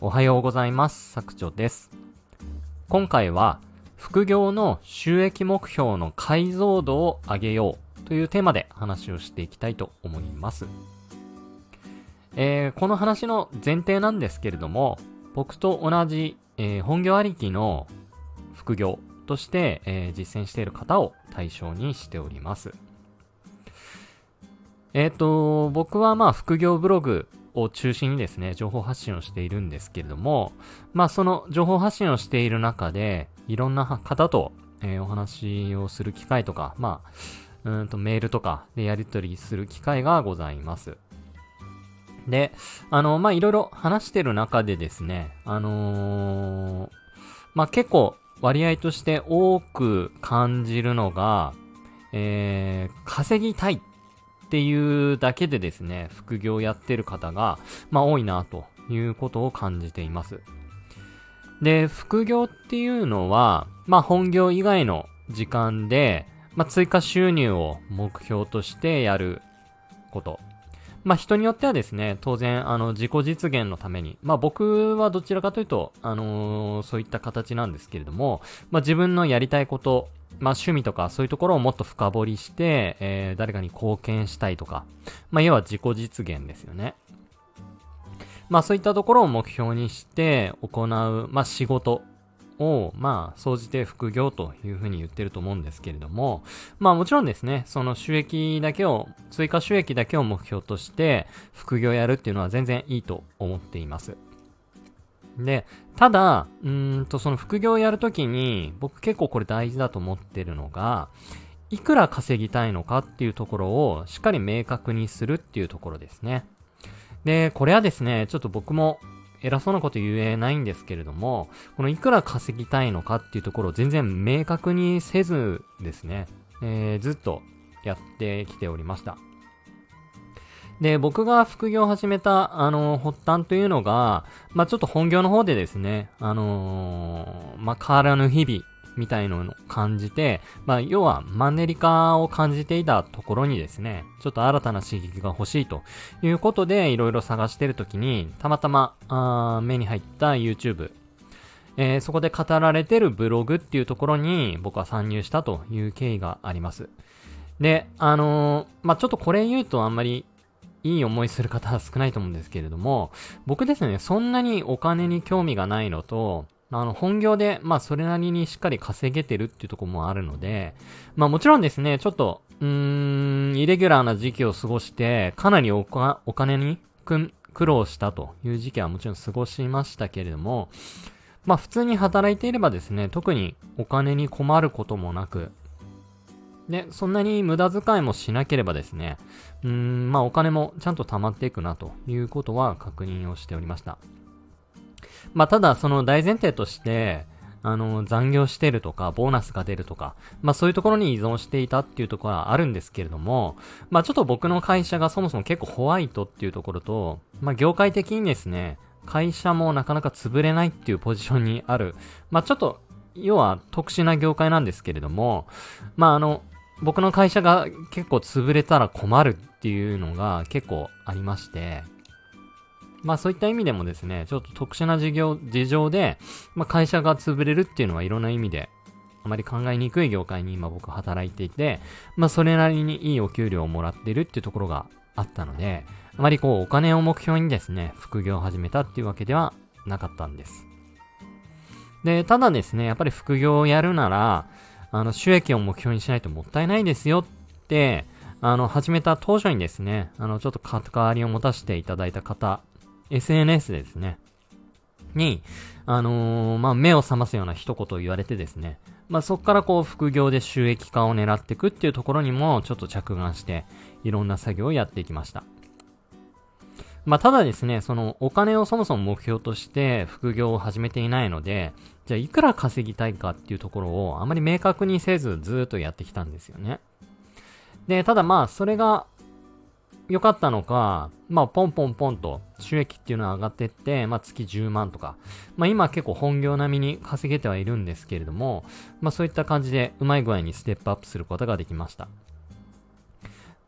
おはようございます。作長です。今回は、副業の収益目標の解像度を上げようというテーマで話をしていきたいと思います。えーこの話の前提なんですけれども、僕と同じ、えー本業ありきの副業として、えー実践している方を対象にしております。えっ、と、僕はまあ副業ブログを中心にですね、情報発信をしているんですけれども、まあその情報発信をしている中で、いろんな方と、えーお話をする機会とか、まあ、うんとメールとかでやり取りする機会がございます。で、あの、まあいろいろ話してる中でですね、あのーまあ結構割合として多く感じるのが、えー稼ぎたいっっていうだけでですね、副業やってる方が、まあ多いなということを感じています。で、副業っていうのは、まあ本業以外の時間で、まあ追加収入を目標としてやること。まあ人によってはですね、当然、あの、自己実現のために、まあ僕はどちらかというと、あのーそういった形なんですけれども、まあ自分のやりたいこと、まあ趣味とかそういうところをもっと深掘りして、えー誰かに貢献したいとか、まあ要は自己実現ですよね。まあそういったところを目標にして行う、まあ仕事を、まあ、総じて副業というふうに言ってると思うんですけれども、まあもちろんですね、その収益だけを、追加収益だけを目標として副業やるっていうのは全然いいと思っています。で、ただ、うーんとその副業をやるときに、僕結構これ大事だと思ってるのが、いくら稼ぎたいのかっていうところをしっかり明確にするっていうところですね。で、これはですね、ちょっと僕も偉そうなこと言えないんですけれども、このいくら稼ぎたいのかっていうところを全然明確にせずですね、えーずっとやってきておりました。で、僕が副業を始めた、あの、発端というのが、まあちょっと本業の方でですね、あのーまあ変わらぬ日々みたいのを感じて、まあ要はマンネリ化を感じていたところにですね、ちょっと新たな刺激が欲しいということでいろいろ探してるときに、たまたまあ目に入った YouTube、えーそこで語られてるブログっていうところに僕は参入したという経緯があります。で、あのーまあ、ちょっとこれ言うとあんまりいい思いする方は少ないと思うんですけれども、僕ですね、そんなにお金に興味がないのと、あの、本業で、まあ、それなりにしっかり稼げてるっていうところもあるので、まあ、もちろんですね、ちょっと、うーん、イレギュラーな時期を過ごして、かなりお金に苦労したという時期はもちろん過ごしましたけれども、まあ、普通に働いていればですね、特にお金に困ることもなく、で、そんなに無駄遣いもしなければですね、うーん、まあお金もちゃんと溜まっていくなということは確認をしておりました。まあただその大前提として、あの、残業してるとか、ボーナスが出るとか、まあそういうところに依存していたっていうところはあるんですけれども、まあちょっと僕の会社がそもそも結構ホワイトっていうところと、まあ業界的にですね、会社もなかなか潰れないっていうポジションにある、まあちょっと、要は特殊な業界なんですけれども、まああの、僕の会社が結構潰れたら困るっていうのが結構ありまして、まあそういった意味でもですね、ちょっと特殊な事業、事情で、まあ会社が潰れるっていうのはいろんな意味で、あまり考えにくい業界に今僕働いていて、まあそれなりにいいお給料をもらってるっていうところがあったので、あまりこうお金を目標にですね、副業を始めたっていうわけではなかったんです。で、ただですね、やっぱり副業をやるなら、あの、収益を目標にしないともったいないですよって、あの、始めた当初にですね、あの、ちょっと関わりを持たせていただいた方、SNS ですね、に、あのーまあ、目を覚ますような一言を言われてですね、まあ、そこからこう、副業で収益化を狙っていくっていうところにも、ちょっと着眼して、いろんな作業をやっていきました。まあ、ただですね、そのお金をそもそも目標として副業を始めていないので、じゃあいくら稼ぎたいかっていうところをあまり明確にせずずっとやってきたんですよね。で、ただまあ、それが良かったのか、まあ、ポンポンポンと収益っていうのは上がってって、まあ、月10万とか、まあ、今結構本業並みに稼げてはいるんですけれども、まあ、そういった感じでうまい具合にステップアップすることができました。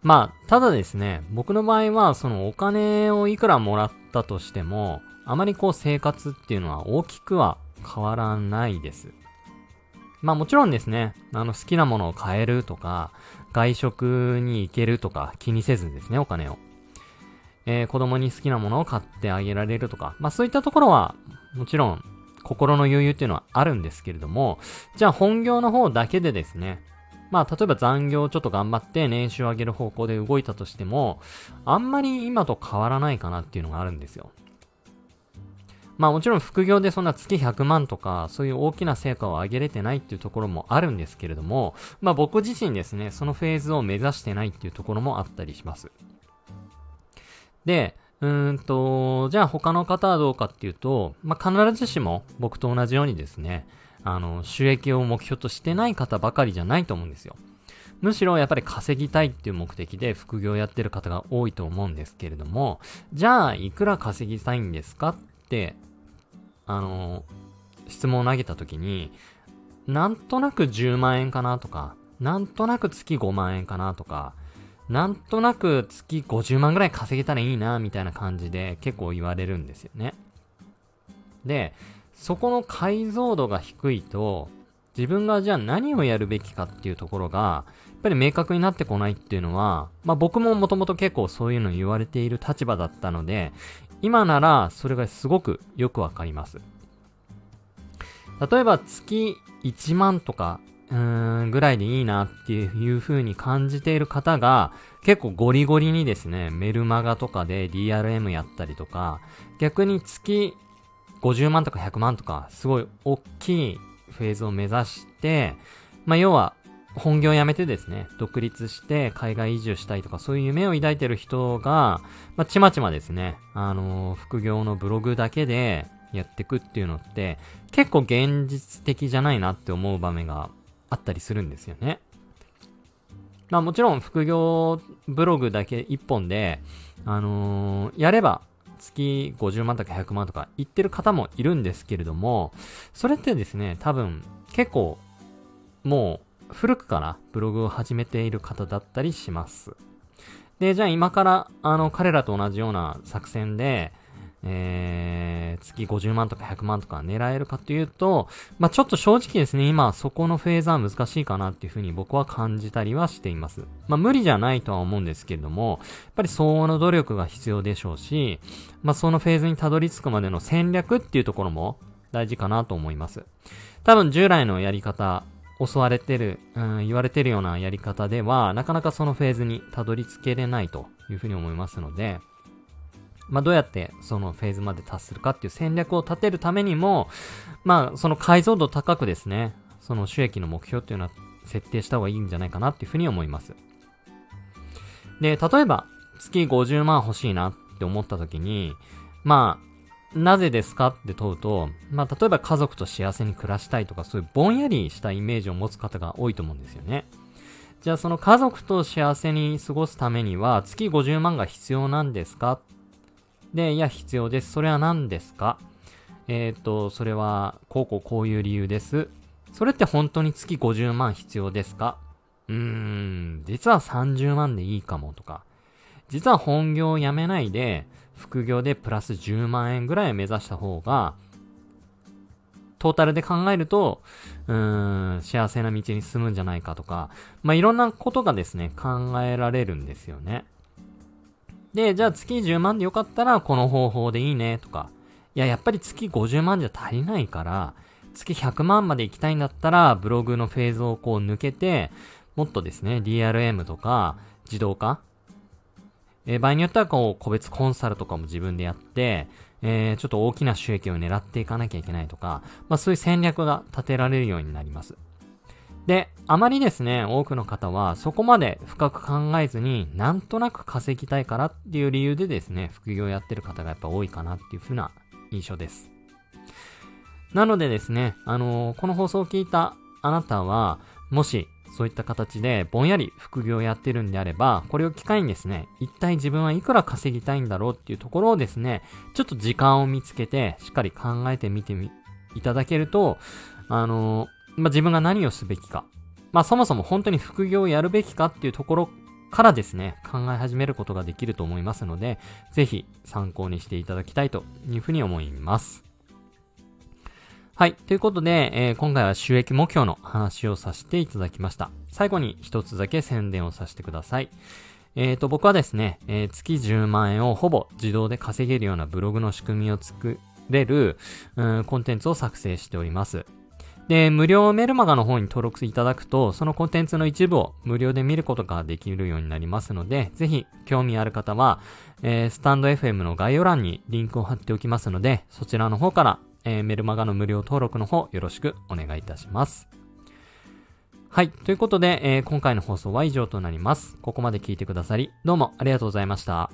まあ、ただですね、僕の場合は、そのお金をいくらもらったとしても、あまりこう生活っていうのは大きくは変わらないです。まあもちろんですね、あの好きなものを買えるとか、外食に行けるとか気にせずですね、お金を。えー、子供に好きなものを買ってあげられるとか、まあそういったところは、もちろん心の余裕っていうのはあるんですけれども、じゃあ本業の方だけでですね、まあ例えば残業ちょっと頑張って年収を上げる方向で動いたとしても、あんまり今と変わらないかなっていうのがあるんですよ。まあもちろん副業でそんな月100万とか、そういう大きな成果を上げれてないっていうところもあるんですけれども、まあ僕自身ですね、そのフェーズを目指してないっていうところもあったりします。で、うーんと、じゃあ他の方はどうかっていうと、まあ必ずしも僕と同じようにですね、あの、収益を目標としてない方ばかりじゃないと思うんですよ。むしろやっぱり稼ぎたいっていう目的で副業やってる方が多いと思うんですけれども、じゃあいくら稼ぎたいんですかってあの、質問を投げた時に、なんとなく10万円かなとか、なんとなく月5万円かなとか、なんとなく月50万ぐらい稼げたらいいな、みたいな感じで結構言われるんですよね。で、そこの解像度が低いと、自分がじゃあ何をやるべきかっていうところが、やっぱり明確になってこないっていうのは、まあ僕ももともと結構そういうの言われている立場だったので、今ならそれがすごくよくわかります。例えば月1万とか、うーん、ぐらいでいいなっていう風に感じている方が、結構ゴリゴリにですね、メルマガとかで DRM やったりとか、逆に月50万とか100万とか、すごい大きいフェーズを目指して、まあ、要は、本業を辞めてですね、独立して海外移住したいとか、そういう夢を抱いてる人が、まあ、ちまちまですね、あのー、副業のブログだけでやっていくっていうのって、結構現実的じゃないなって思う場面があったりするんですよね。まあもちろん副業ブログだけ一本で、あのー、やれば月50万とか100万とか言ってる方もいるんですけれども、それってですね、多分結構もう古くからブログを始めている方だったりします。で、じゃあ今からあの彼らと同じような作戦で、えー、月50万とか100万とか狙えるかというと、まあ、ちょっと正直ですね、今そこのフェーズは難しいかなっていうふうに僕は感じたりはしています。まあ、無理じゃないとは思うんですけれども、やっぱり相応の努力が必要でしょうし、まあ、そのフェーズにたどり着くまでの戦略っていうところも大事かなと思います。多分従来のやり方、襲われてる、うん、言われてるようなやり方では、なかなかそのフェーズにたどり着けれないというふうに思いますので、まあ、どうやってそのフェーズまで達するかっていう戦略を立てるためにも、まあ、その解像度高くですね、その収益の目標っていうのは設定した方がいいんじゃないかなっていうふうに思います。で、例えば、月50万欲しいなって思った時に、まあ、なぜですかって問うと、まあ、例えば家族と幸せに暮らしたいとか、そういうぼんやりしたイメージを持つ方が多いと思うんですよね。じゃあその家族と幸せに過ごすためには月50万が必要なんですか？で、いや、必要です。それは何ですか？えっ、と、それは、こうこうこういう理由です。それって本当に月50万必要ですか？うーん、実は30万でいいかもとか、実は本業を辞めないで、副業でプラス10万円ぐらいを目指した方が、トータルで考えると、うーん、幸せな道に進むんじゃないかとか、まあ、いろんなことがですね、考えられるんですよね。で、じゃあ月10万でよかったらこの方法でいいねとか、いや、やっぱり月50万じゃ足りないから、月100万まで行きたいんだったら、ブログのフェーズをこう抜けて、もっとですね、DRM とか、自動化えー、場合によってはこう、個別コンサルとかも自分でやって、えー、ちょっと大きな収益を狙っていかなきゃいけないとか、まあそういう戦略が立てられるようになります。で、あまりですね、多くの方はそこまで深く考えずに、なんとなく稼ぎたいからっていう理由でですね、副業やってる方がやっぱ多いかなっていう風な印象です。なのでですね、あのー、この放送を聞いたあなたは、もしそういった形でぼんやり副業をやってるんであれば、これを機会にですね、一体自分はいくら稼ぎたいんだろうっていうところをですね、ちょっと時間を見つけて、しっかり考えてみてみ、いただけると、あのーまあ、自分が何をすべきか。まあ、そもそも本当に副業をやるべきかっていうところからですね、考え始めることができると思いますので、ぜひ参考にしていただきたいというふうに思います。はい。ということで、えー、今回は収益目標の話をさせていただきました。最後に一つだけ宣伝をさせてください。えっ、ー、と、僕はですね、えー、月10万円をほぼ自動で稼げるようなブログの仕組みを作れる、うん、コンテンツを作成しております。で、無料メルマガの方に登録いただくと、そのコンテンツの一部を無料で見ることができるようになりますので、ぜひ興味ある方は、えー、スタンド FM の概要欄にリンクを貼っておきますので、そちらの方からえー、メルマガの無料登録の方よろしくお願いいたします。はい。ということで、えー、今回の放送は以上となります。ここまで聞いてくださり、どうもありがとうございました。